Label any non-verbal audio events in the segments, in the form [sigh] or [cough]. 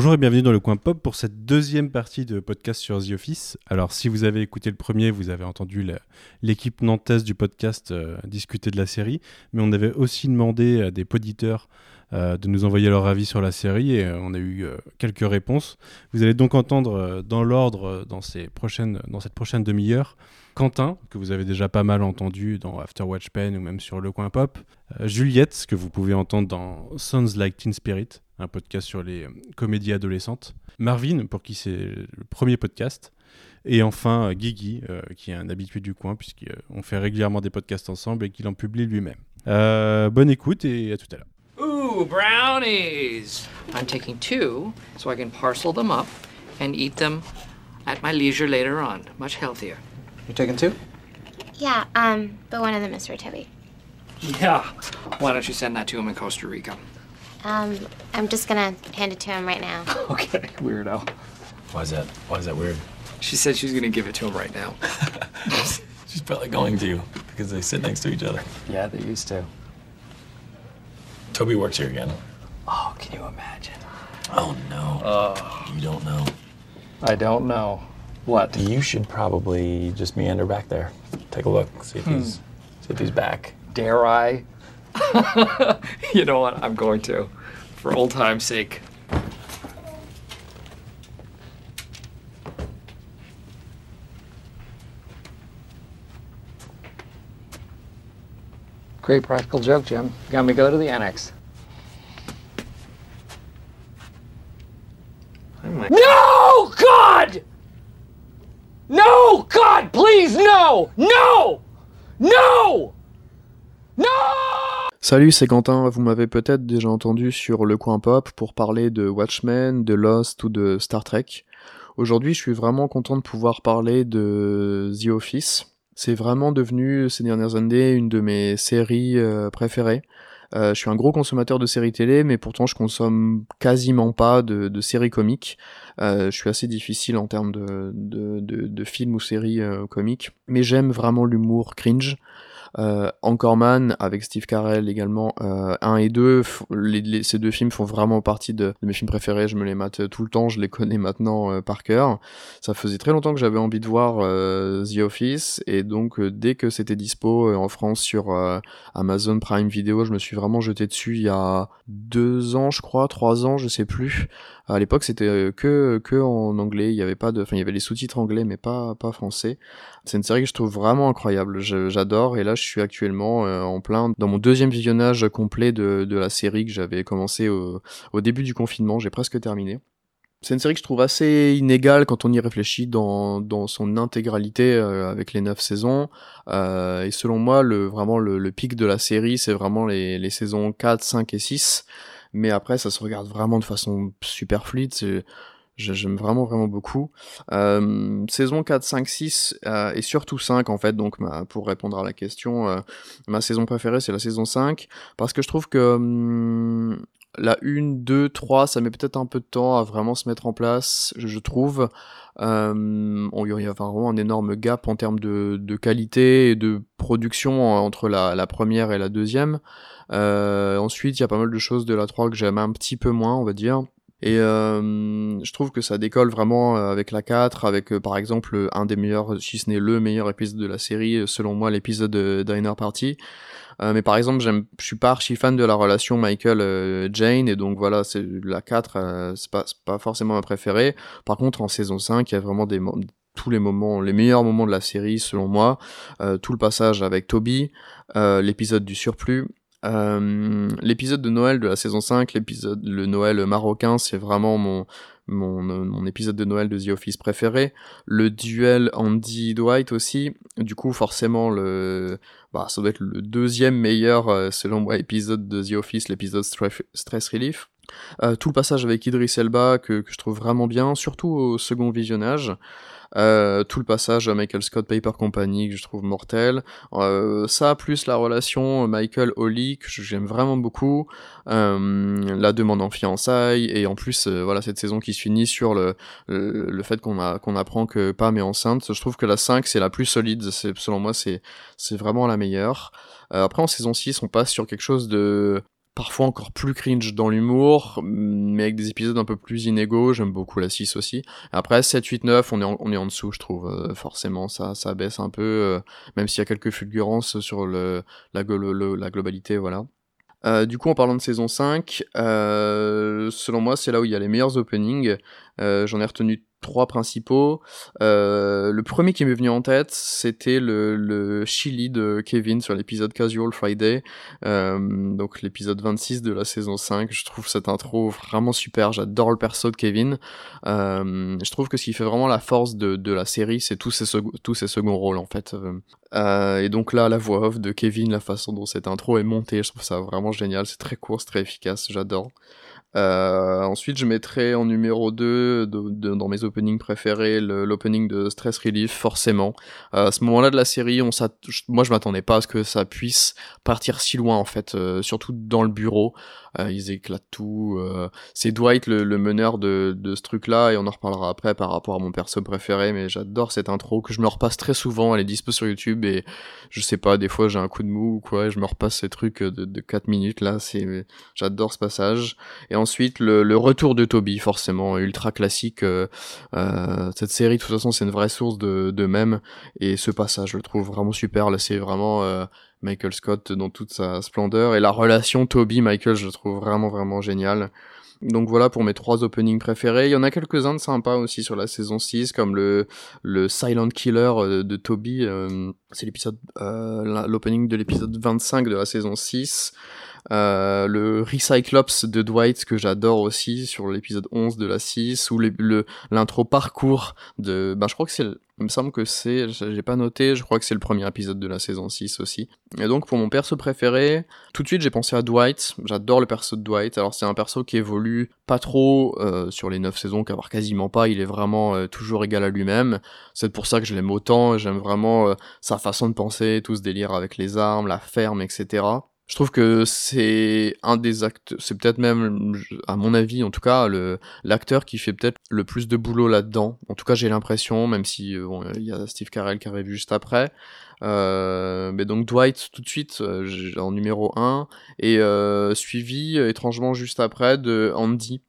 Bonjour et bienvenue dans le coin pop pour cette deuxième partie de podcast sur The Office. Alors si vous avez écouté le premier, vous avez entendu l'équipe nantaise du podcast euh, discuter de la série, mais on avait aussi demandé à des poditeurs euh, de nous envoyer leur avis sur la série et euh, on a eu quelques réponses. Vous allez donc entendre dans l'ordre dans, dans cette prochaine demi-heure Quentin, que vous avez déjà pas mal entendu dans After Watch Pen ou même sur Le Coin Pop, Juliette, que vous pouvez entendre dans Sounds Like Teen Spirit, un podcast sur les euh, comédies adolescentes. Marvin, pour qui c'est le premier podcast. Et enfin, euh, Guigui, euh, qui est un habitué du coin, puisqu'on fait régulièrement des podcasts ensemble et qu'il en publie lui-même. bonne écoute et à tout à l'heure. Ooh, brownies! I'm taking two so I can parcel them up and eat them at my leisure later on. Much healthier. You taking two? Yeah, um, but one of them is for Toby. Yeah. Why don't you send that to him in Costa Rica? Um, I'm just gonna hand it to him right now. [laughs] okay, weirdo. Why is that? Why is that weird? She said she's gonna give it to him right now. [laughs] she's probably going to because they sit next to each other. Yeah, they used to. Toby works here again. Oh, can you imagine? Oh no. Uh, you don't know. I don't know. What? You should probably just meander back there. Take a look. See if hmm. he's see if he's back. Dare I? [laughs] you know what? I'm going to, for old time's sake. Great practical joke, Jim. Got me go to the annex. No, God! No, God, please, no! No! No! No! Salut, c'est Quentin. Vous m'avez peut-être déjà entendu sur Le Coin Pop pour parler de Watchmen, de Lost ou de Star Trek. Aujourd'hui, je suis vraiment content de pouvoir parler de The Office. C'est vraiment devenu ces dernières années une de mes séries euh, préférées. Euh, je suis un gros consommateur de séries télé, mais pourtant je consomme quasiment pas de, séries comiques. Euh, je suis assez difficile en termes de, de films ou séries comiques, mais j'aime vraiment l'humour cringe. Euh, Anchorman avec Steve Carell également, euh, 1 et 2, les, ces deux films font vraiment partie de, mes films préférés, je me les mate tout le temps, je les connais maintenant euh, par cœur. Ça faisait très longtemps que j'avais envie de voir euh, The Office, et donc dès que c'était dispo en France sur Amazon Prime Video, je me suis vraiment jeté dessus il y a deux ans, je crois, trois ans, je sais plus. À l'époque, c'était que que en anglais. Il y avait pas de, enfin, il y avait les sous-titres anglais, mais pas pas français. C'est une série que je trouve vraiment incroyable. J'adore. Et là, je suis actuellement euh, en plein dans mon deuxième visionnage complet de, de la série que j'avais commencé au, au début du confinement. J'ai presque terminé. C'est une série que je trouve assez inégale quand on y réfléchit dans, dans son intégralité euh, avec les neuf saisons. Euh, et selon moi, le, vraiment le, le pic de la série, c'est vraiment les, les saisons 4, 5 et 6. Mais après, ça se regarde vraiment de façon super fluide. J'aime vraiment vraiment beaucoup. Euh, saison 4, 5, 6 et surtout 5 en fait, donc pour répondre à la question, euh, ma saison préférée c'est la saison 5, parce que je trouve que hum, la 1, 2, 3, ça met peut-être un peu de temps à vraiment se mettre en place, je, trouve. Euh, il y a vraiment un énorme gap en termes de, qualité et de production entre la, la première et la deuxième. Euh, ensuite, il y a pas mal de choses de la 3 que j'aime un petit peu moins, on va dire. Et euh, je trouve que ça décolle vraiment euh, avec la 4, avec par exemple un des meilleurs, si ce n'est le meilleur épisode de la série, selon moi l'épisode de Diner Party. mais par exemple, je suis pas archi fan de la relation Michael-Jane, et donc voilà, c'est la 4, c'est pas, pas forcément ma préférée. Par contre, en saison 5, il y a vraiment des, tous les moments, les meilleurs moments de la série selon moi. tout le passage avec Toby, l'épisode du surplus, euh, l'épisode de Noël de la saison 5, l'épisode le Noël marocain, c'est vraiment mon, mon, mon épisode de Noël de The Office préféré. Le duel Andy Dwight aussi. Du coup, forcément, le, bah, ça doit être le deuxième meilleur, euh, selon moi, épisode de The Office, l'épisode Stress Relief. Euh, tout le passage avec Idris Elba que, que, je trouve vraiment bien, surtout au second visionnage. Euh, tout le passage à Michael Scott Paper Company que je trouve mortel. Euh, ça plus la relation Michael Holly que j'aime vraiment beaucoup. Euh, la demande en fiançailles et en plus voilà cette saison qui se finit sur le le, fait qu'on a qu'on apprend que Pam est enceinte. Je trouve que la 5 c'est la plus solide. C'est selon moi c'est c'est vraiment la meilleure. après en saison 6 on passe sur quelque chose de parfois encore plus cringe dans l'humour, mais avec des épisodes un peu plus inégaux. J'aime beaucoup la 6 aussi. Après 7, 8, 9, on est en, on est en dessous, je trouve. Euh, forcément, ça, ça baisse un peu, euh, même s'il y a quelques fulgurances sur le, la, globalité, voilà. Euh, du coup, en parlant de saison 5, euh, selon moi, c'est là où il y a les meilleurs openings. J'en ai retenu trois principaux. Euh, le premier qui m'est venu en tête, c'était le, le Chili de Kevin sur l'épisode Casual Friday, euh, donc l'épisode 26 de la saison 5. Je trouve cette intro vraiment super, j'adore le perso de Kevin. Euh, je trouve que ce qui fait vraiment la force de, de la série, c'est tous ces, tous ces seconds rôles en fait. Euh, et donc là, la voix off de Kevin, la façon dont cette intro est montée, je trouve ça vraiment génial, c'est très court, c'est très efficace, j'adore. Euh, ensuite, je mettrai en numéro 2 dans mes openings préférés l'opening de Stress Relief, forcément. Euh, à ce moment-là de la série, on moi je m'attendais pas à ce que ça puisse partir si loin en fait, euh, surtout dans le bureau. Euh, ils éclatent tout. Euh, c'est Dwight le, meneur de, de ce truc-là, et on en reparlera après par rapport à mon perso préféré, mais j'adore cette intro que je me repasse très souvent, elle est dispo sur YouTube, et je sais pas, des fois j'ai un coup de mou ou quoi, et je me repasse ces trucs de, de 4 minutes là, j'adore ce passage. Ensuite le, le, retour de Toby, forcément, ultra classique. Euh, euh, cette série, de toute façon, c'est une vraie source de, de et ce passage, je le trouve vraiment super, là c'est vraiment... Euh, Michael Scott dans toute sa splendeur. Et la relation Toby-Michael, je trouve vraiment, vraiment géniale. Donc voilà pour mes trois openings préférés. Il y en a quelques-uns de sympas aussi sur la saison 6, comme le, le Silent Killer euh, de Toby. Euh, c'est l'épisode, euh, l'opening de l'épisode 25 de la saison 6. Euh, le Recyclops de Dwight que j'adore aussi sur l'épisode 11 de la 6 ou le l'intro parcours de ben je crois que c'est il me semble que c'est j'ai pas noté, je crois que c'est le premier épisode de la saison 6 aussi. Et donc pour mon perso préféré, tout de suite j'ai pensé à Dwight, j'adore le perso de Dwight. Alors c'est un perso qui évolue pas trop euh, sur les 9 saisons, voire quasiment pas, il est vraiment euh, toujours égal à lui-même. C'est pour ça que je l'aime autant, j'aime vraiment sa façon de penser, tout ce délire avec les armes, la ferme, etc je trouve que c'est un des actes, c'est peut-être même, à mon avis en tout cas, l'acteur qui fait peut-être le plus de boulot là-dedans. En tout cas, j'ai l'impression, même si euh, bon, il y a Steve Carell qui arrive juste après. Euh, mais donc Dwight tout de suite euh, en numéro 1 et euh, suivi étrangement juste après de Andy.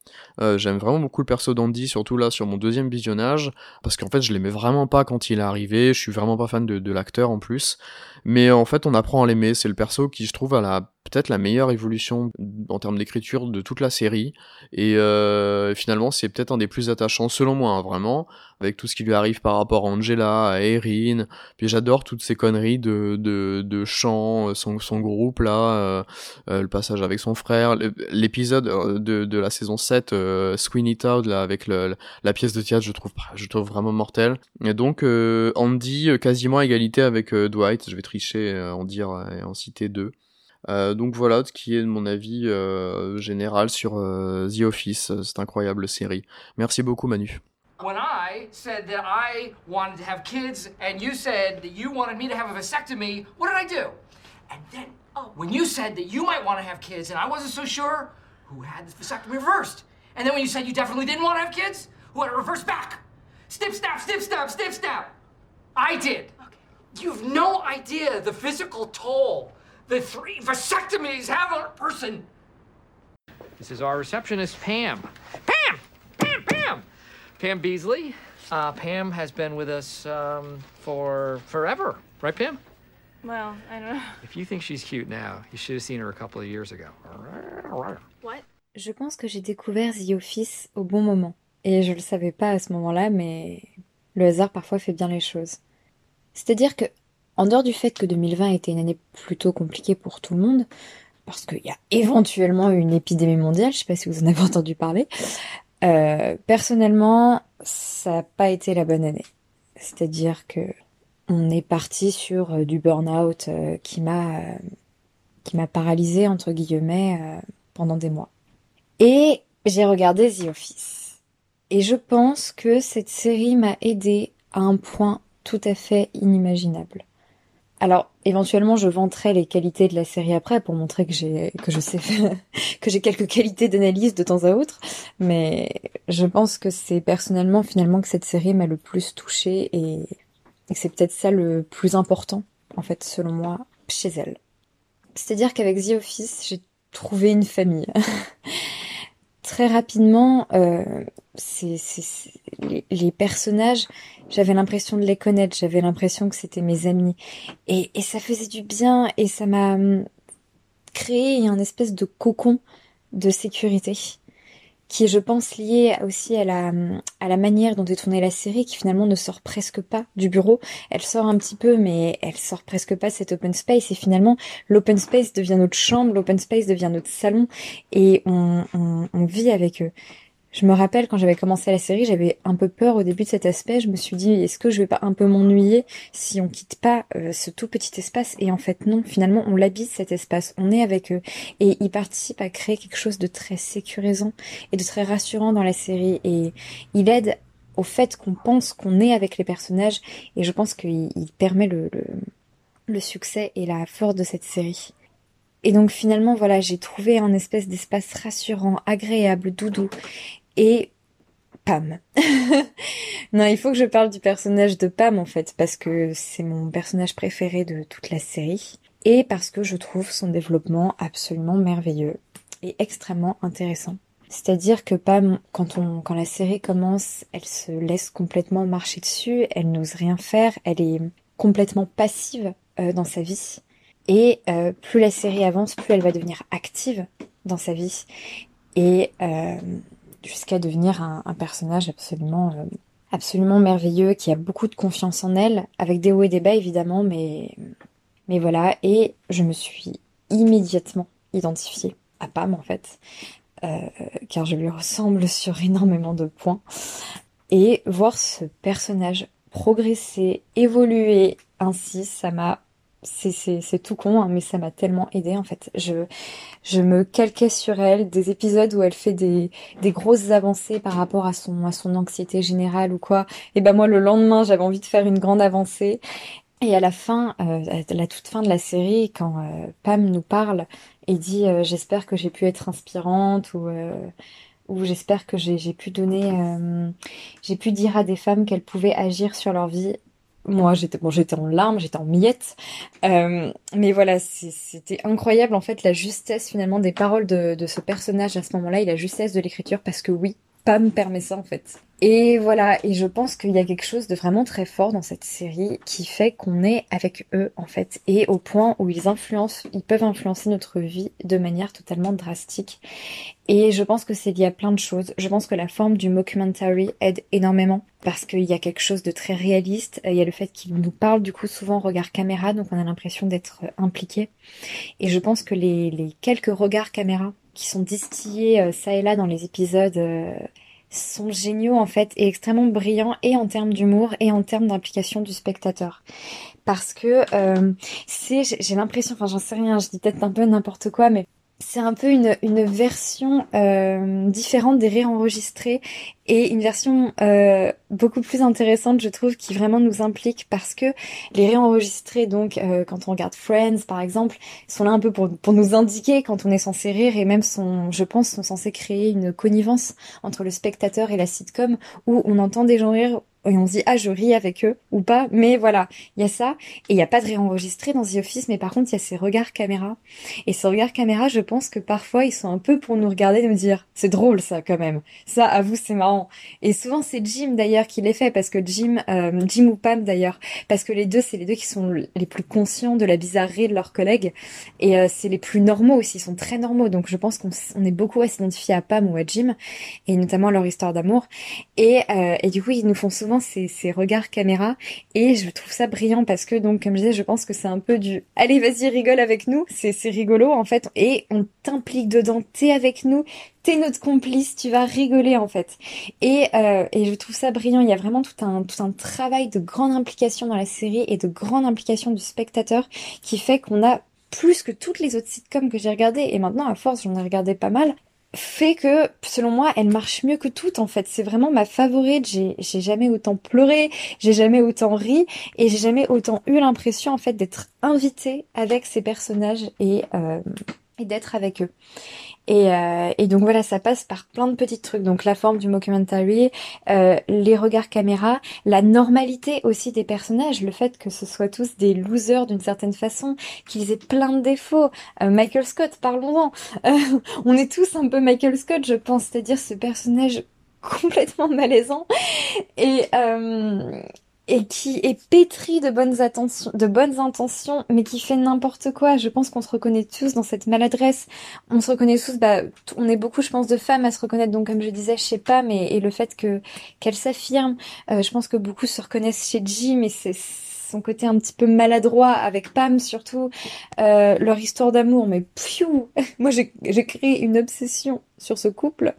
J'aime vraiment beaucoup le perso d'Andy, surtout là sur mon deuxième visionnage, parce qu'en fait je l'aimais vraiment pas quand il est arrivé, je suis vraiment pas fan de, de l'acteur en plus. Mais en fait, on apprend à l'aimer. C'est le perso qui, je trouve, a la peut-être la meilleure évolution en termes d'écriture de toute la série. Et euh, finalement, c'est peut-être un des plus attachants, selon moi, hein, vraiment, avec tout ce qui lui arrive par rapport à Angela, à Erin. Puis j'adore toutes ces conneries de, de, de chant, son, son groupe là, euh, euh, le passage avec son frère, l'épisode euh, de, de la saison 7, euh, Sweeney Todd, là, avec le, la pièce de théâtre, je trouve, je trouve vraiment mortel. Et donc, euh, Andy, quasiment à égalité avec Dwight, je vais tricher, en dire et en citer deux. Euh, donc voilà ce qui est mon avis euh, général sur euh, The Office, cette incroyable série. Merci beaucoup Manu. When uh-huh. I said that I wanted to have kids and you said that you wanted me to have a vasectomy, what did I do? And then oh, when you said that you might want to have kids and I wasn't so sure, who had the vasectomy reversed? And then when you said you definitely didn't want to have kids, who had it reversed back? Snip, snap, snip, snap, snip, snap. I did. Okay. You have no idea the physical toll the three vasectomies have on a person. This is our receptionist, Pam. Pam! Pam! Pam! Pam Beasley. Uh, Pam has been with us um, for forever, right, Pam? Well, I don't know. If you think she's cute now, you should have seen her a couple of years ago. What? Je pense que j'ai découvert The Office au bon moment. Et je le savais pas à ce moment-là, mais le hasard parfois fait bien les choses. C'est-à-dire que En dehors du fait que 2020 était une année plutôt compliquée pour tout le monde, parce qu'il y a éventuellement une épidémie mondiale, je sais pas si vous en avez entendu parler, euh, personnellement, ça n'a pas été la bonne année. C'est-à-dire que on est parti sur euh, du burn-out euh, qui m'a qui m'a paralysé entre guillemets pendant des mois. Et j'ai regardé The Office. Et je pense que cette série m'a aidé à un point tout à fait inimaginable. Alors, éventuellement, je vanterai les qualités de la série après pour montrer que j'ai que je sais [laughs] que j'ai quelques qualités d'analyse de temps à autre, mais je pense que c'est personnellement finalement que cette série m'a le plus touchée et, et c'est peut-être ça le plus important en fait selon moi chez elle. C'est-à-dire qu'avec The Office, j'ai trouver une famille. [laughs] Très rapidement, euh, c'est, les, les, personnages, j'avais l'impression de les connaître, j'avais l'impression que c'était mes amis. Et, et ça faisait du bien et ça m'a hum, créé un espèce de cocon de sécurité qui est, je pense, lié aussi à la, à la manière dont est tournée la série, qui finalement ne sort presque pas du bureau. Elle sort un petit peu, mais elle sort presque pas cet open space. Et finalement, l'open space devient notre chambre, l'open space devient notre salon, et on, on, on vit avec eux. Je me rappelle quand j'avais commencé la série, j'avais un peu peur au début de cet aspect. Je me suis dit, est-ce que je vais pas un peu m'ennuyer si on quitte pas euh, ce tout petit espace? Et en fait, non. Finalement, on l'habite cet espace. On est avec eux et ils participent à créer quelque chose de très sécurisant et de très rassurant dans la série. Et il aide au fait qu'on pense qu'on est avec les personnages. Et je pense qu'il permet le, le, le succès et la force de cette série. Et donc finalement, voilà, j'ai trouvé un espèce d'espace rassurant, agréable, doudou et Pam. [laughs] non, il faut que je parle du personnage de Pam en fait, parce que c'est mon personnage préféré de toute la série, et parce que je trouve son développement absolument merveilleux et extrêmement intéressant. C'est-à-dire que Pam, quand on, la série commence, elle se laisse complètement marcher dessus, elle n'ose rien faire, elle est complètement passive euh, dans sa vie. Et euh, plus la série avance, plus elle va devenir active dans sa vie. Et euh, jusqu'à devenir un, personnage absolument euh, absolument merveilleux qui a beaucoup de confiance en elle avec des hauts et des bas évidemment mais mais voilà. Et je me suis immédiatement identifiée à Pam en fait euh, car je lui ressemble sur énormément de points. Et voir ce personnage progresser évoluer ainsi ça m'a c'est tout con, hein, mais ça m'a tellement aidé en fait. Je, me calquais sur elle, des épisodes où elle fait des, grosses avancées par rapport à son, à son anxiété générale ou quoi. Et ben moi le lendemain j'avais envie de faire une grande avancée. Et à la fin, euh, à la toute fin de la série, quand euh, Pam nous parle et dit euh, j'espère que j'ai pu être inspirante ou ou j'espère que j'ai pu donner, j'ai pu dire à des femmes qu'elles pouvaient agir sur leur vie moi j'étais bon j'étais en larmes j'étais en miettes. Euh, mais voilà c'était incroyable en fait la justesse finalement des paroles de, de ce personnage à ce moment-là et la justesse de l'écriture parce que oui Pam permet ça en fait et voilà et je pense qu'il y a quelque chose de vraiment très fort dans cette série qui fait qu'on est avec eux en fait et au point où ils influencent ils peuvent influencer notre vie de manière totalement drastique et je pense que c'est lié à plein de choses. Je pense que la forme du mockumentary aide énormément parce qu'il y a quelque chose de très réaliste. Il y a le fait qu'il nous parle du coup souvent regard caméra, donc on a l'impression d'être impliqué. Et je pense que les, les, quelques regards caméra qui sont distillés euh, ça et là dans les épisodes euh, sont géniaux en fait et extrêmement brillants et en termes d'humour et en termes d'implication du spectateur. Parce que euh, c'est j'ai l'impression enfin j'en sais rien je dis peut-être un peu n'importe quoi mais c'est un peu une, version euh, différente des rires enregistrés et une version euh, beaucoup plus intéressante, je trouve, qui vraiment nous implique parce que les rires enregistrés, donc euh, quand on regarde Friends par exemple, sont là un peu pour, pour nous indiquer quand on est censé rire et même sont, je pense, sont censés créer une connivence entre le spectateur et la sitcom où on entend des gens rire et on se dit ah je ris avec eux ou pas. Mais voilà il y a ça. Et il y a pas de réenregistré dans The Office mais par contre il y a ces regards caméra. Et ces regards caméra je pense que parfois ils sont un peu pour nous regarder et nous dire c'est drôle ça quand même. Ça à vous c'est marrant. Et souvent c'est Jim d'ailleurs qui les fait parce que Jim euh, Jim ou Pam d'ailleurs. Parce que les deux c'est les deux qui sont les plus conscients de la bizarrerie de leurs collègues. Et euh, c'est les plus normaux aussi ils sont très normaux. Donc je pense qu'on on est beaucoup à s'identifier à Pam ou à Jim et notamment leur histoire d'amour. Et, euh, et du coup ils nous font souvent ces, regards caméra et je trouve ça brillant parce que donc comme je disais je pense que c'est un peu du allez vas-y rigole avec nous c'est c'est rigolo en fait et on t'implique dedans t'es avec nous t'es notre complice tu vas rigoler en fait. Et euh, et je trouve ça brillant. Il y a vraiment tout un tout un travail de grande implication dans la série et de grande implication du spectateur qui fait qu'on a plus que toutes les autres sitcoms que j'ai regardées. Et maintenant à force j'en ai regardé pas mal fait que, selon moi, elle marche mieux que toutes, en fait. C'est vraiment ma favorite. J'ai, jamais autant pleuré, j'ai jamais autant ri, et j'ai jamais autant eu l'impression, en fait, d'être invitée avec ces personnages et, euh, d'être avec eux. Et, euh, et, donc voilà, ça passe par plein de petits trucs. Donc la forme du mockumentary, euh, les regards caméra, la normalité aussi des personnages, le fait que ce soit tous des losers d'une certaine façon, qu'ils aient plein de défauts. Euh, Michael Scott, parlons-en. [laughs] On est tous un peu Michael Scott, je pense, c'est-à-dire ce personnage [laughs] complètement malaisant et et qui est pétri de bonnes intentions, mais qui fait n'importe quoi. Je pense qu'on se reconnaît tous dans cette maladresse. On se reconnaît tous, bah, on est beaucoup, je pense, de femmes à se reconnaître. Donc, comme je disais, je sais pas, mais et le fait que qu'elle s'affirme, euh, je pense que beaucoup se reconnaissent chez Jim, mais c'est son côté un petit peu maladroit avec Pam surtout, euh, leur histoire d'amour, mais piou [laughs] Moi j'ai créé une obsession sur ce couple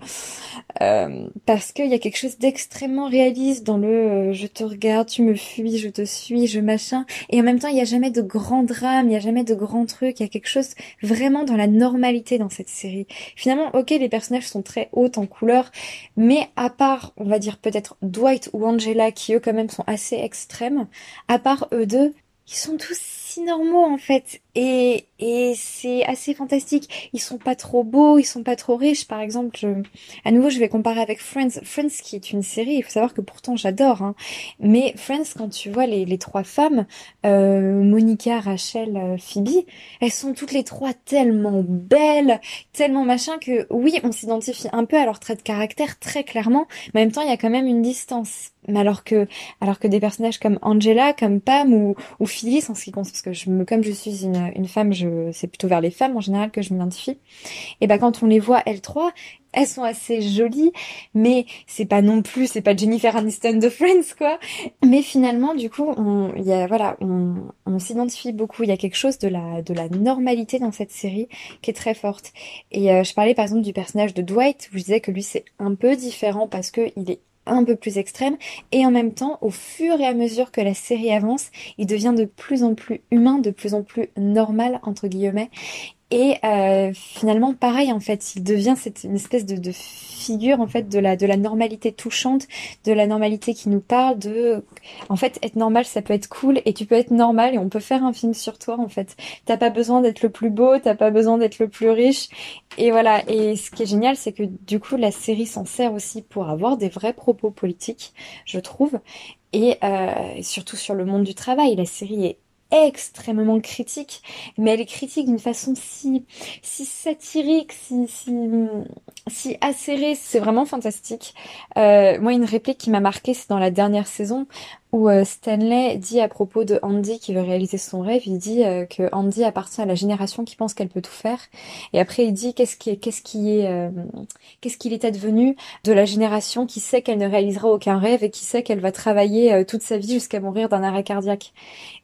euh, parce qu'il y a quelque chose d'extrêmement réaliste dans le euh, je te regarde, tu me fuis, je te suis, je machin et en même temps il n'y a jamais de grand drame, il n'y a jamais de grand truc, il y a quelque chose vraiment dans la normalité dans cette série. Finalement, ok les personnages sont très hauts en couleur, mais à part on va dire peut-être Dwight ou Angela qui eux quand même sont assez extrêmes, à part eux deux, ils sont tous si normaux en fait et, et c'est assez fantastique. Ils sont pas trop beaux, ils sont pas trop riches. Par exemple, je, à nouveau, je vais comparer avec Friends. Friends qui est une série, il faut savoir que pourtant j'adore. Hein. Mais Friends, quand tu vois les, trois femmes, euh, Monica, Rachel, euh, Phoebe, elles sont toutes les trois tellement belles, tellement machin que oui, on s'identifie un peu à leur trait de caractère très clairement, mais en même temps, il y a quand même une distance. Mais alors que, alors que des personnages comme Angela, comme Pam ou, ou Phyllis, en ce qui parce que comme je suis une femme, je, c'est plutôt vers les femmes en général que je m'identifie. Et ben quand on les voit elles trois, elles sont assez jolies, mais c'est pas non plus, c'est pas Jennifer Aniston de Friends quoi. Mais finalement, du coup, on, y a voilà, on, on s'identifie beaucoup. Il y a quelque chose de la de la normalité dans cette série qui est très forte. Et euh, je parlais par exemple du personnage de Dwight, où je disais que lui c'est un peu différent parce que il est un peu plus extrême. Et en même temps au fur et à mesure que la série avance il devient de plus en plus humain de plus en plus normal entre guillemets et euh, finalement, pareil en fait, il devient cette une espèce de, de, figure en fait de la de la normalité touchante, de la normalité qui nous parle de, en fait, être normal, ça peut être cool et tu peux être normal et on peut faire un film sur toi en fait. T'as pas besoin d'être le plus beau, t'as pas besoin d'être le plus riche et voilà. Et ce qui est génial, c'est que du coup la série s'en sert aussi pour avoir des vrais propos politiques, je trouve. Et euh, surtout sur le monde du travail, la série est extrêmement critique, mais elle est critique d'une façon si, si satirique, si, si, acérée, c'est vraiment fantastique. Euh, moi, une réplique qui m'a marqué, c'est dans la dernière saison où euh, Stanley dit à propos de Andy qui veut réaliser son rêve, il dit euh, que Andy appartient à la génération qui pense qu'elle peut tout faire. Et après il dit qu'est-ce qui est qu'est-ce qui est euh, qu'est-ce qu'il est advenu de la génération qui sait qu'elle ne réalisera aucun rêve et qui sait qu'elle va travailler toute sa vie jusqu'à mourir d'un arrêt cardiaque.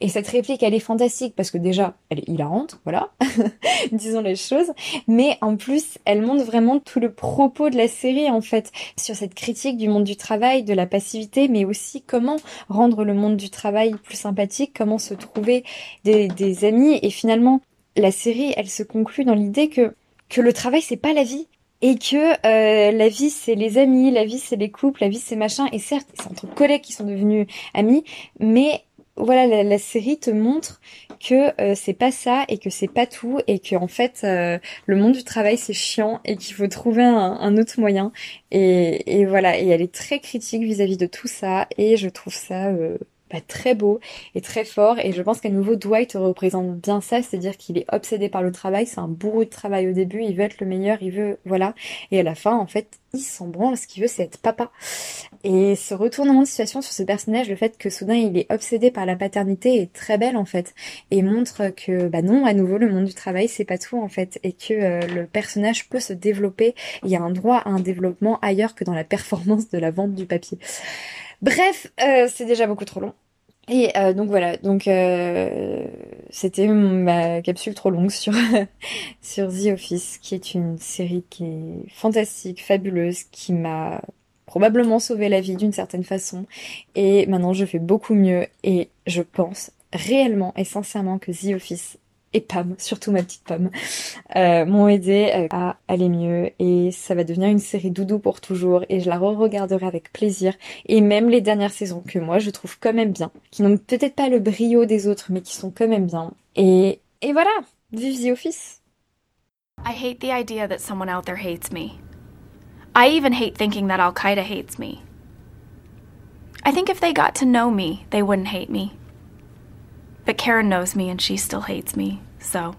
Et cette réplique elle est fantastique parce que déjà elle est hilarante, voilà, [laughs] disons les choses, mais en plus elle montre vraiment tout le propos de la série en fait sur cette critique du monde du travail, de la passivité, mais aussi comment rendre le monde du travail plus sympathique, comment se trouver des, amis. Et finalement, la série, elle se conclut dans l'idée que, le travail, c'est pas la vie. Et que euh, la vie c'est les amis, la vie c'est les couples, la vie c'est machin. Et certes, c'est entre collègues qui sont devenus amis, mais voilà, la, série te montre que euh, c'est pas ça et que c'est pas tout et que en fait euh, le monde du travail c'est chiant et qu'il faut trouver un, autre moyen. Et, et, voilà, et elle est très critique vis-à-vis de tout ça et je trouve ça euh, bah, très beau et très fort. Et je pense qu'à nouveau Dwight représente bien ça, c'est-à-dire qu'il est obsédé par le travail, c'est un bourreau de travail au début, il veut être le meilleur, il veut voilà. Et à la fin en fait il s'en branle, ce qu'il veut c'est être papa. Et ce retournement de situation sur ce personnage, le fait que soudain il est obsédé par la paternité est très belle en fait. Et montre que bah non à nouveau le monde du travail c'est pas tout en fait. Et que euh, le personnage peut se développer, il y a un droit à un développement ailleurs que dans la [laughs] performance de la vente du papier. Bref, euh, c'est déjà beaucoup trop long. Et euh, donc voilà, donc euh, c'était ma capsule trop longue sur [laughs] sur The Office, qui est une série qui est fantastique, fabuleuse, qui m'a probablement sauvé la vie d'une certaine façon. Et maintenant, je fais beaucoup mieux et je pense réellement et sincèrement que The Office et Pam, surtout ma petite Pam, euh, m'ont aidé euh, à aller mieux. Et ça va devenir une série doudou pour toujours. Et je la re-regarderai avec plaisir. Et même les dernières saisons que moi je trouve quand même bien, qui n'ont peut-être pas le brio des autres mais qui sont quand même bien. Et, et voilà, vive The Office. I hate the idea that someone out there hates me. I even hate thinking that Al Qaeda hates me. I think if they got to know me, they wouldn't hate me. But Karen knows me and she still hates me, so.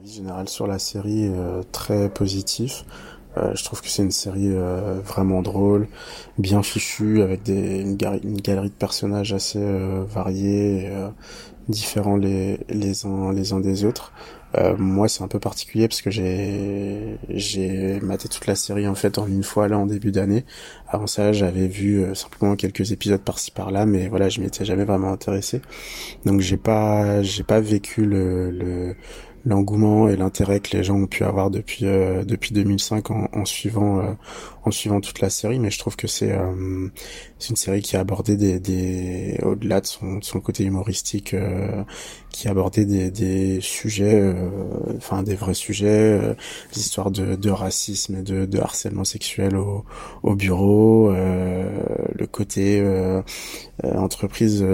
Avis général sur la série euh, très positif. Euh, je trouve que c'est une série euh, vraiment drôle, bien fichue, avec des, une, galerie de personnages assez euh, variés, et, différents les, les, uns, les uns des autres. Euh, moi, c'est un peu particulier parce que j'ai j'ai maté toute la série en fait en une fois là en début d'année. Avant ça, j'avais vu euh, simplement quelques épisodes par-ci par-là, mais voilà, je m'y étais jamais vraiment intéressé. Donc j'ai pas j'ai pas vécu le, le l'engouement et l'intérêt que les gens ont pu avoir depuis euh, depuis 2005 en, en suivant euh, en suivant toute la série mais je trouve que c'est euh, c'est une série qui a abordé des, des au-delà de son, de son côté humoristique euh, qui a abordé des, des sujets euh, enfin des vrais sujets des histoires de, de racisme et de, de harcèlement sexuel au, au bureau le côté entreprise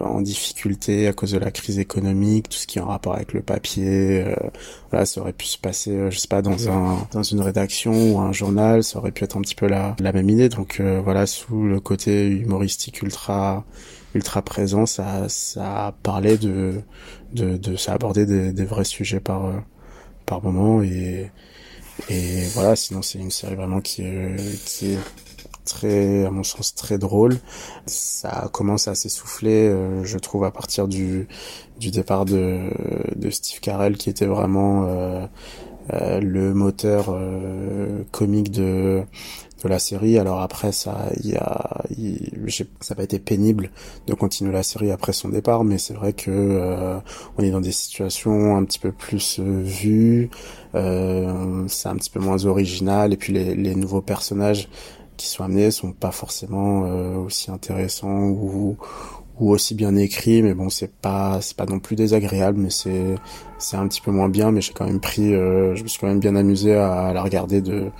en difficulté à cause de la crise économique tout ce qui est en rapport avec le papier voilà ça aurait pu se passer je sais pas dans un dans une rédaction ou un journal ça aurait pu être un petit peu la, la même idée. Donc euh, voilà, sous le côté humoristique ultra ultra présent, ça ça parlait de de, de ça abordait des, des vrais sujets par par moment et et voilà. Sinon c'est une série vraiment qui est qui est très, à mon sens, très drôle. Ça commence à s'essouffler, euh, je trouve, à partir du, du départ de, de Steve Carell, qui était vraiment euh, euh, le moteur euh, comique de de la série. Alors après ça, il y a, ça n'a pas été pénible de continuer la série après son départ, mais c'est vrai que euh, on est dans des situations un petit peu plus euh, vues, euh, c'est un petit peu moins original, et puis les, les nouveaux personnages qui sont amenés sont pas forcément aussi intéressants ou ou aussi bien écrit mais bon c'est pas c'est pas non plus désagréable mais c'est c'est un petit peu moins bien mais j'ai quand même pris euh, je me suis quand même bien amusé à, la regarder de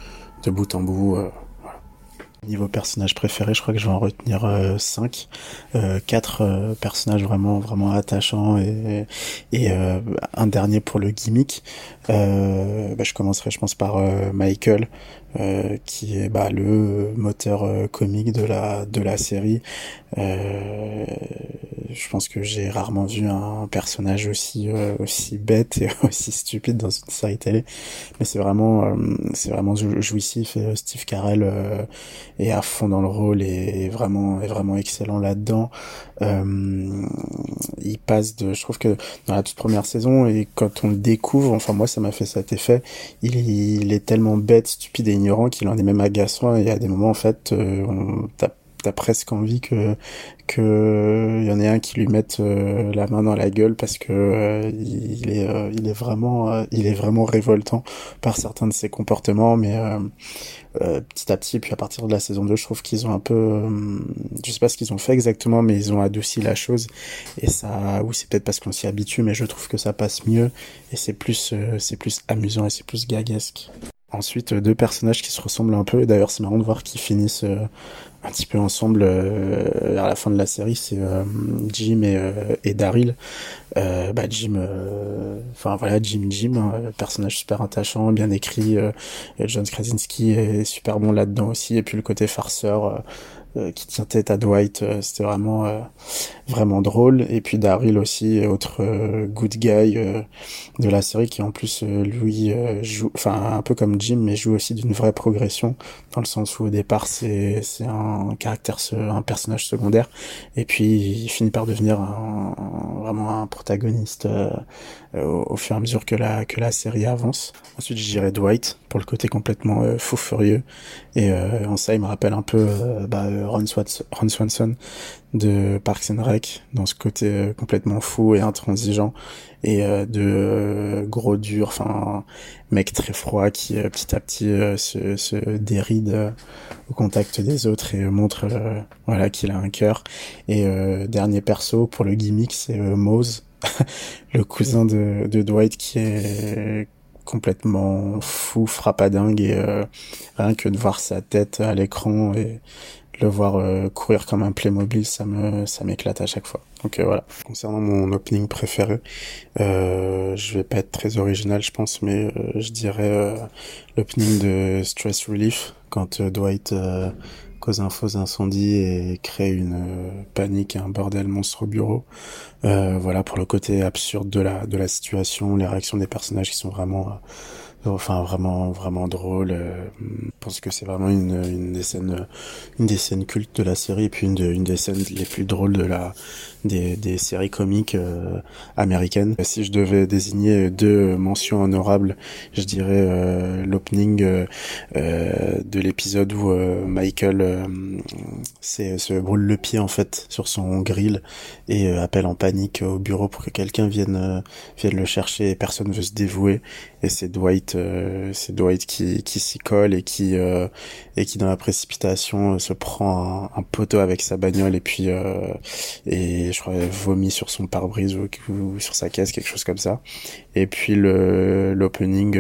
de bout en bout euh. Niveau personnage préféré, je crois que je vais en retenir 5 euh, 4 euh, euh, personnages vraiment vraiment attachants et et un dernier pour le gimmick. Bah, je commencerai je pense par Michael euh, qui est bah, le moteur euh, comique de la de la série. Euh, je pense que j'ai rarement vu un personnage aussi euh, aussi bête et [laughs] aussi stupide dans une série télé, mais c'est vraiment c'est vraiment jouissif et Steve Carell est à fond dans le rôle et est vraiment est vraiment excellent là-dedans. il passe de, je trouve que dans la toute première saison et quand on le découvre, enfin moi ça m'a fait cet effet, il, il est tellement bête, stupide et qu'il en est même agaçant et à des moments en fait euh, t'as as presque envie que que y en ait un qui lui mette euh, la main dans la gueule parce que euh, il est il est vraiment il est vraiment révoltant par certains de ses comportements. Mais petit à petit puis à partir de la saison 2 je trouve qu'ils ont un peu je sais pas ce qu'ils ont fait exactement mais ils ont adouci la chose. Et ça oui c'est peut-être parce qu'on s'y habitue mais je trouve que ça passe mieux. Et c'est plus c'est plus amusant et c'est plus gaguesque Ensuite, euh, deux personnages qui se ressemblent un peu. Et d'ailleurs, c'est marrant de voir qu'ils finissent euh, un petit peu ensemble euh, vers la fin de la série. C'est Jim et, Daryl. bah, Jim, enfin voilà, Jim Jim, hein, personnage super attachant, bien écrit. et John Krasinski est super bon là-dedans aussi. Et puis le côté farceur euh, qui tient tête à Dwight, euh, c'était vraiment euh, vraiment drôle. Et puis Daryl aussi, autre good guy de la série, qui en plus lui joue, enfin un peu comme Jim, mais joue aussi d'une vraie progression dans le sens où au départ c'est c'est un caractère, un personnage secondaire, et puis il finit par devenir un, vraiment un protagoniste au, au, fur et à mesure que la que la série avance. Ensuite, je dirais Dwight pour le côté complètement fou furieux, et en ça il me rappelle un peu bah, Ron, Swanson de Parks and Rec dans ce côté euh, complètement fou et intransigeant et euh, de euh, gros dur, enfin mec très froid qui petit à petit se, déride au contact des autres et montre voilà qu'il a un cœur. Et dernier perso pour le gimmick c'est Mose, [laughs] le cousin de, de Dwight qui est complètement fou, frappadingue et rien que de voir sa tête à l'écran et le voir euh, courir comme un Playmobil, ça me ça m'éclate à chaque fois. Donc euh, voilà. Concernant mon opening préféré, euh, je vais pas être très original, je pense, mais je dirais l'opening de Stress Relief quand Dwight cause un faux incendie et crée une panique et un bordel monstre au bureau. voilà pour le côté absurde de la de la situation, les réactions des personnages qui sont vraiment enfin vraiment vraiment drôle euh, je pense que c'est vraiment une, une des scènes une des scènes cultes de la série et puis une, une des scènes les plus drôles de la des, des séries comiques euh, américaines. Si je devais désigner deux mentions honorables je dirais euh, l'opening de l'épisode où Michael se brûle le pied en fait sur son grill et appelle en panique au bureau pour que quelqu'un vienne vienne le chercher et personne veut se dévouer et c'est Dwight euh, c'est Dwight qui qui s'y colle et qui euh, et qui dans la précipitation euh, se prend un, poteau avec sa bagnole et puis et je crois vomit sur son pare-brise ou, sur sa caisse quelque chose comme ça. Et puis le l'opening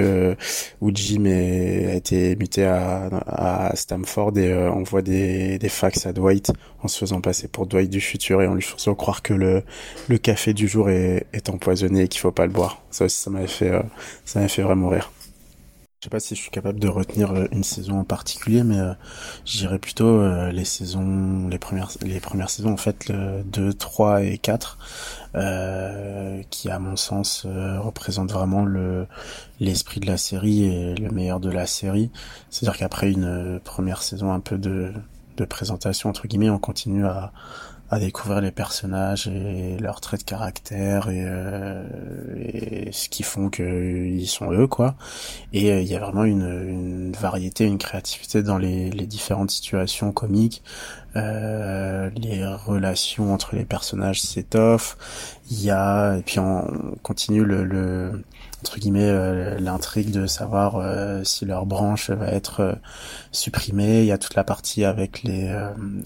où Jim a été muté à, à Stamford et on voit des des fax à Dwight en se faisant passer pour Dwight du futur et en lui faisant croire que le le café du jour est, est empoisonné et qu'il faut pas le boire ça aussi ça m'avait fait ça m'avait fait vraiment rire je sais pas si je suis capable de retenir euh, une saison en particulier, mais euh, je dirais plutôt euh, les saisons, les premières, les premières saisons en fait, le 2, 3 et 4, qui à mon sens représentent vraiment le l'esprit de la série et le meilleur de la série. C'est-à-dire qu'après une première saison un peu de de présentation entre guillemets, on continue à à découvrir les personnages et leurs traits de caractère et, euh, et ce qui font qu'ils sont eux quoi. Et euh, il y a vraiment une, une, variété une créativité dans les, les différentes situations comiques. Euh, les relations entre les personnages s'étoffent. Il y a et puis on continue le, le entre guillemets euh, l'intrigue de savoir euh, si leur branche va être euh, supprimée. Il y a toute la partie avec les,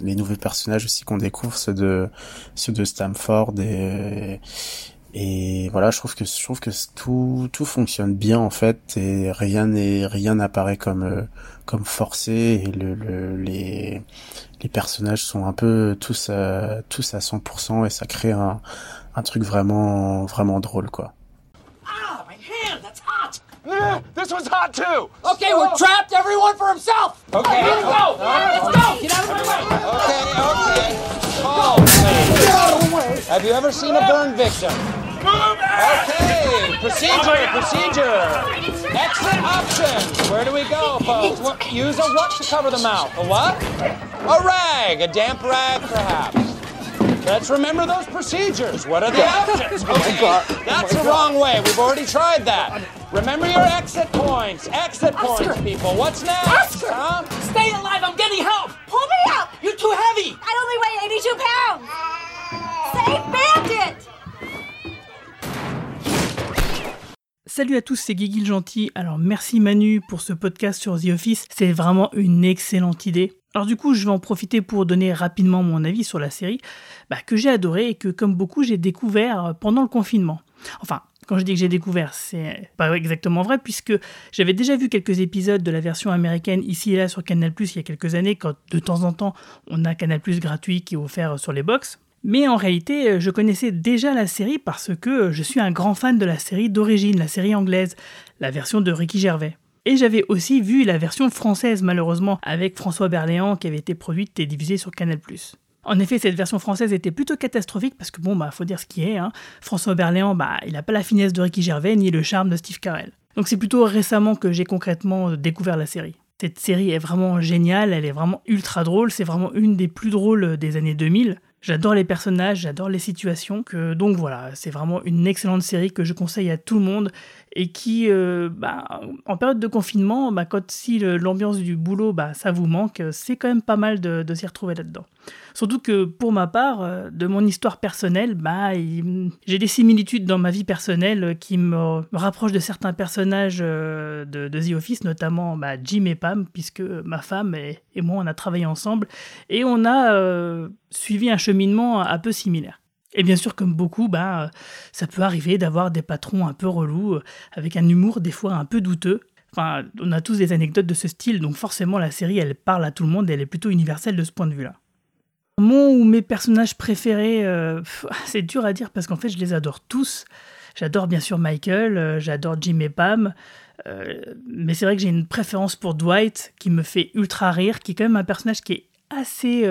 les nouveaux personnages aussi qu'on découvre, ceux de ceux de Stamford et et voilà, je trouve que je trouve que tout tout fonctionne bien en fait et rien n'est rien n'apparaît comme comme forcé et le, le, les les personnages sont un peu tous à, tous à 100% et ça crée un un truc vraiment vraiment drôle quoi. This one's hot too. Okay, we're trapped. Everyone for himself. Okay, let's go. let's go. Get out of my way. Okay, okay. Calm, please. Get out of the way. Have you ever seen a burn victim? Okay, procedure, procedure. Exit options. Where do we go, folks? Use a what to cover the mouth? A what? A rag, a damp rag, perhaps. Let's remember those procedures. What are the options? Okay, that's the wrong way. We've already tried that. Remember your exit points. Exit Oscar. points, people. What's next? Oscar! Huh? Stay alive. I'm getting help. Pull me up. You're too heavy. I only weigh 82 pounds. Save Bandit. Salut à tous, c'est Guigui le Gentil. Alors merci Manu pour ce podcast sur The Office. C'est vraiment une excellente idée. Alors du coup, je vais en profiter pour donner rapidement mon avis sur la série, bah, que j'ai adoré et que comme beaucoup, j'ai découvert pendant le confinement. Enfin, quand je dis que j'ai découvert, c'est pas exactement vrai, puisque j'avais déjà vu quelques épisodes de la version américaine ici et là sur Canal il y a quelques années, quand de temps en temps on a Canal gratuit qui est offert sur les box. Mais en réalité, je connaissais déjà la série parce que je suis un grand fan de la série d'origine, la série anglaise, la version de Ricky Gervais. Et j'avais aussi vu la version française, malheureusement, avec François Berléand, qui avait été produite et diffusée sur Canal+. En effet, cette version française était plutôt catastrophique parce que bon, bah, faut dire ce qui est. Hein. François Berléand, bah, il n'a pas la finesse de Ricky Gervais ni le charme de Steve Carell. Donc c'est plutôt récemment que j'ai concrètement découvert la série. Cette série est vraiment géniale, elle est vraiment ultra drôle, c'est vraiment une des plus drôles des années 2000. J'adore les personnages, j'adore les situations. Donc voilà, c'est vraiment une excellente série que je conseille à tout le monde et qui, euh, bah, en période de confinement, bah, quand si l'ambiance du boulot, bah, ça vous manque, c'est quand même pas mal de, s'y retrouver là-dedans. Surtout que pour ma part, euh, de mon histoire personnelle, bah, j'ai des similitudes dans ma vie personnelle qui me, rapprochent de certains personnages euh, de, The Office, notamment bah, Jim et Pam, puisque ma femme et, moi, on a travaillé ensemble et on a suivi un cheminement un peu similaire. Et bien sûr, comme beaucoup, bah, ça peut arriver d'avoir des patrons un peu relous, avec un humour des fois un peu douteux. Enfin, on a tous des anecdotes de ce style, donc forcément la série, elle parle à tout le monde elle est plutôt universelle de ce point de vue-là. Mon ou mes personnages préférés, euh, [laughs] c'est dur à dire parce qu'en fait, je les adore tous. J'adore bien sûr Michael, euh, j'adore Jim et Pam, euh, mais c'est vrai que j'ai une préférence pour Dwight qui me fait ultra rire, qui est quand même un personnage qui est assez,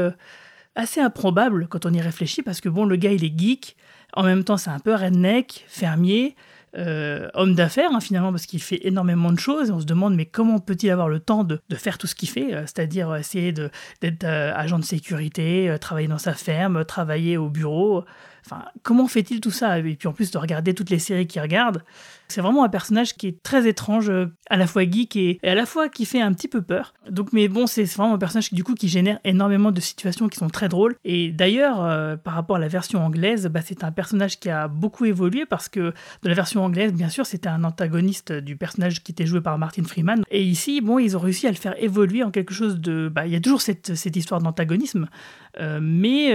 assez improbable quand on y réfléchit parce que bon, le gars il est geek, en même temps c'est un peu redneck, fermier, euh, homme d'affaires hein, finalement parce qu'il fait énormément de choses et on se demande mais comment peut-il avoir le temps de, faire tout ce qu'il fait, euh, c'est-à-dire essayer d'être euh, agent de sécurité, travailler dans sa ferme, travailler au bureau. Enfin, comment fait-il tout ça? Et puis en plus de regarder toutes les séries qu'il regarde, c'est vraiment un personnage qui est très étrange, euh, à la fois geek et, à la fois qui fait un petit peu peur. Donc, mais bon, c'est vraiment un personnage qui, du coup, qui génère énormément de situations qui sont très drôles. Et d'ailleurs, euh, par rapport à la version anglaise, bah, c'est un personnage qui a beaucoup évolué parce que de la version anglaise, bien sûr, c'était un antagoniste du personnage qui était joué par Martin Freeman. Et ici, bon, ils ont réussi à le faire évoluer en quelque chose de. Bah, il y a toujours cette, histoire d'antagonisme, euh, mais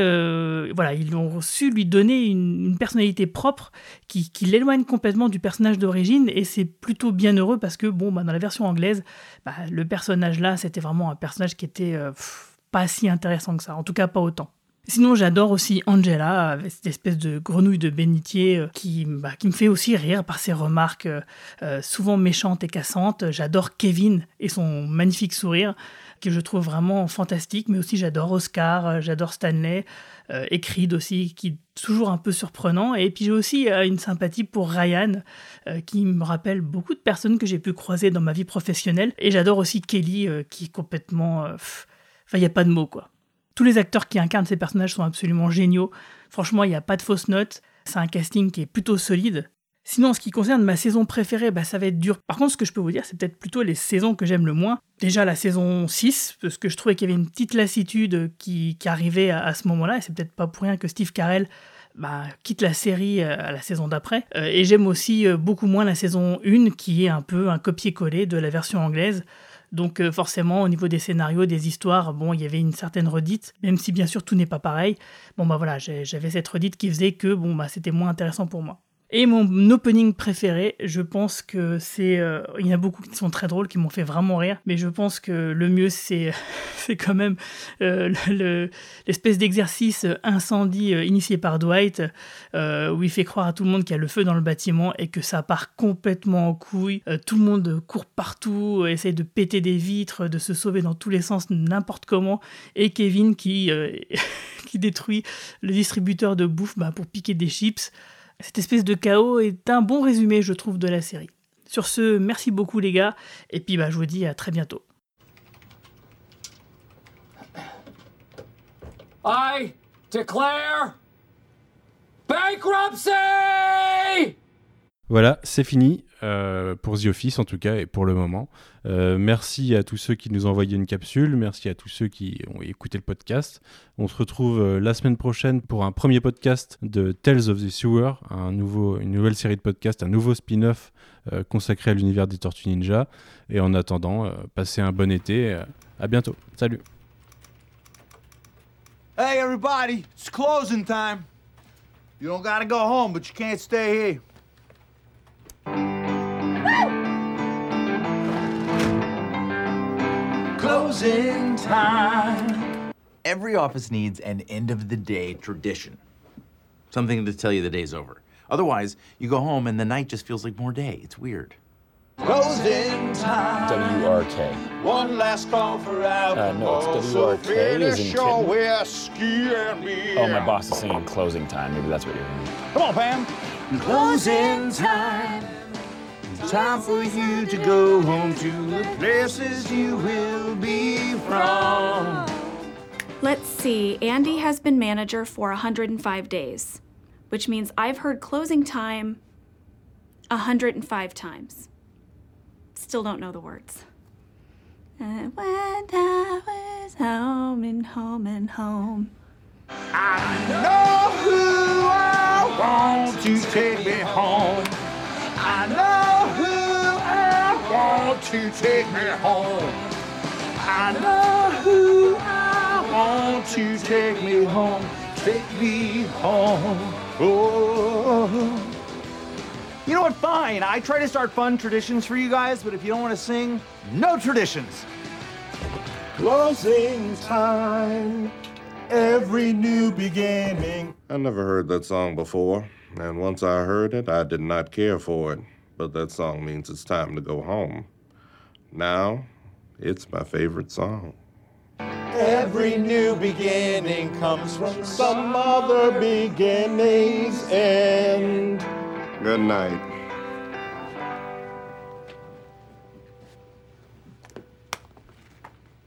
voilà, ils ont su lui donner une, personnalité propre qui, l'éloigne complètement du personnage d'origine et c'est plutôt bien heureux parce que bon bah, dans la version anglaise bah, le personnage là c'était vraiment un personnage qui était euh, pas si intéressant que ça en tout cas pas autant Sinon, j'adore aussi Angela, cette espèce de grenouille de bénitier euh, qui, bah, qui me fait aussi rire par ses remarques euh, souvent méchantes et cassantes. J'adore Kevin et son magnifique sourire que je trouve vraiment fantastique, mais aussi j'adore Oscar, euh, j'adore Stanley, euh, et aussi, qui est toujours un peu surprenant. Et puis j'ai aussi euh, une sympathie pour Ryan, qui me rappelle beaucoup de personnes que j'ai pu croiser dans ma vie professionnelle. Et j'adore aussi Kelly, qui est complètement... Enfin, il n'y a pas de mots, quoi. Tous les acteurs qui incarnent ces personnages sont absolument géniaux. Franchement, il n'y a pas de fausses notes. C'est un casting qui est plutôt solide. Sinon, en ce qui concerne ma saison préférée, bah, ça va être dur. Par contre, ce que je peux vous dire, c'est peut-être plutôt les saisons que j'aime le moins. Déjà la saison 6, parce que je trouvais qu'il y avait une petite lassitude qui, arrivait à, ce moment-là, et c'est peut-être pas pour rien que Steve Carell bah, quitte la série euh, à la saison d'après. Euh, et j'aime aussi euh, beaucoup moins la saison 1, qui est un peu un copier-coller de la version anglaise. Donc forcément, au niveau des scénarios, des histoires, bon, il y avait une certaine redite, même si bien sûr tout n'est pas pareil. Bon bah voilà, j'avais cette redite qui faisait que bon bah c'était moins intéressant pour moi. Et mon opening préféré, je pense que c'est. Euh, il y en a beaucoup qui sont très drôles, qui m'ont fait vraiment rire, mais je pense que le mieux, c'est, [laughs] quand même euh, l'espèce d'exercice incendie euh, initié par Dwight, où il fait croire à tout le monde qu'il y a le feu dans le bâtiment et que ça part complètement en couille. tout le monde court partout, essaye de péter des vitres, de se sauver dans tous les sens, n'importe comment. Et Kevin qui, [laughs] qui détruit le distributeur de bouffe bah, pour piquer des chips. Cette espèce de chaos est un bon résumé, je trouve, de la série. Sur ce, merci beaucoup les gars, et puis bah, je vous dis à très bientôt. I declare bankruptcy! Voilà, c'est fini. Euh, pour The Office en tout cas et pour le moment. Euh, merci à tous ceux qui nous ont envoyé une capsule, merci à tous ceux qui ont écouté le podcast. On se retrouve euh, la semaine prochaine pour un premier podcast de Tales of the Sewer, une nouvelle série de podcasts, un nouveau spin-off consacré à l'univers des Tortues Ninja. Et en attendant, passez un bon été. à bientôt. Salut. Hey everybody, it's closing time. You don't gotta go home, but you can't stay here. Closing time. Every office needs an end of the day tradition. Something to tell you the day's over. Otherwise, you go home and the night just feels like more day. It's weird. Closing time. WRK. One last call for out. Uh, no, it's WRK is in show whiskey and beer. Oh, my boss is singing closing time. Maybe that's what you're hearing. Come on, Pam. Closing time. Time for you to go home to the places you will be from. Let's see, Andy has been manager for 105 days, which means I've heard closing time 105 times. Still don't know the words. And when I was home and home and home. I know who I want to take me home. I know want to take me home. I know who I want to take me home. Take me home. Oh. You know what? Fine. I try to start fun traditions for you guys, but if you don't want to sing, no traditions. Closing time. Every new beginning. I never heard that song before, and once I heard it, I did not care for it. But that song means it's time to go home. Now, it's my favorite song. Every new beginning comes from some other beginning's end. Good night.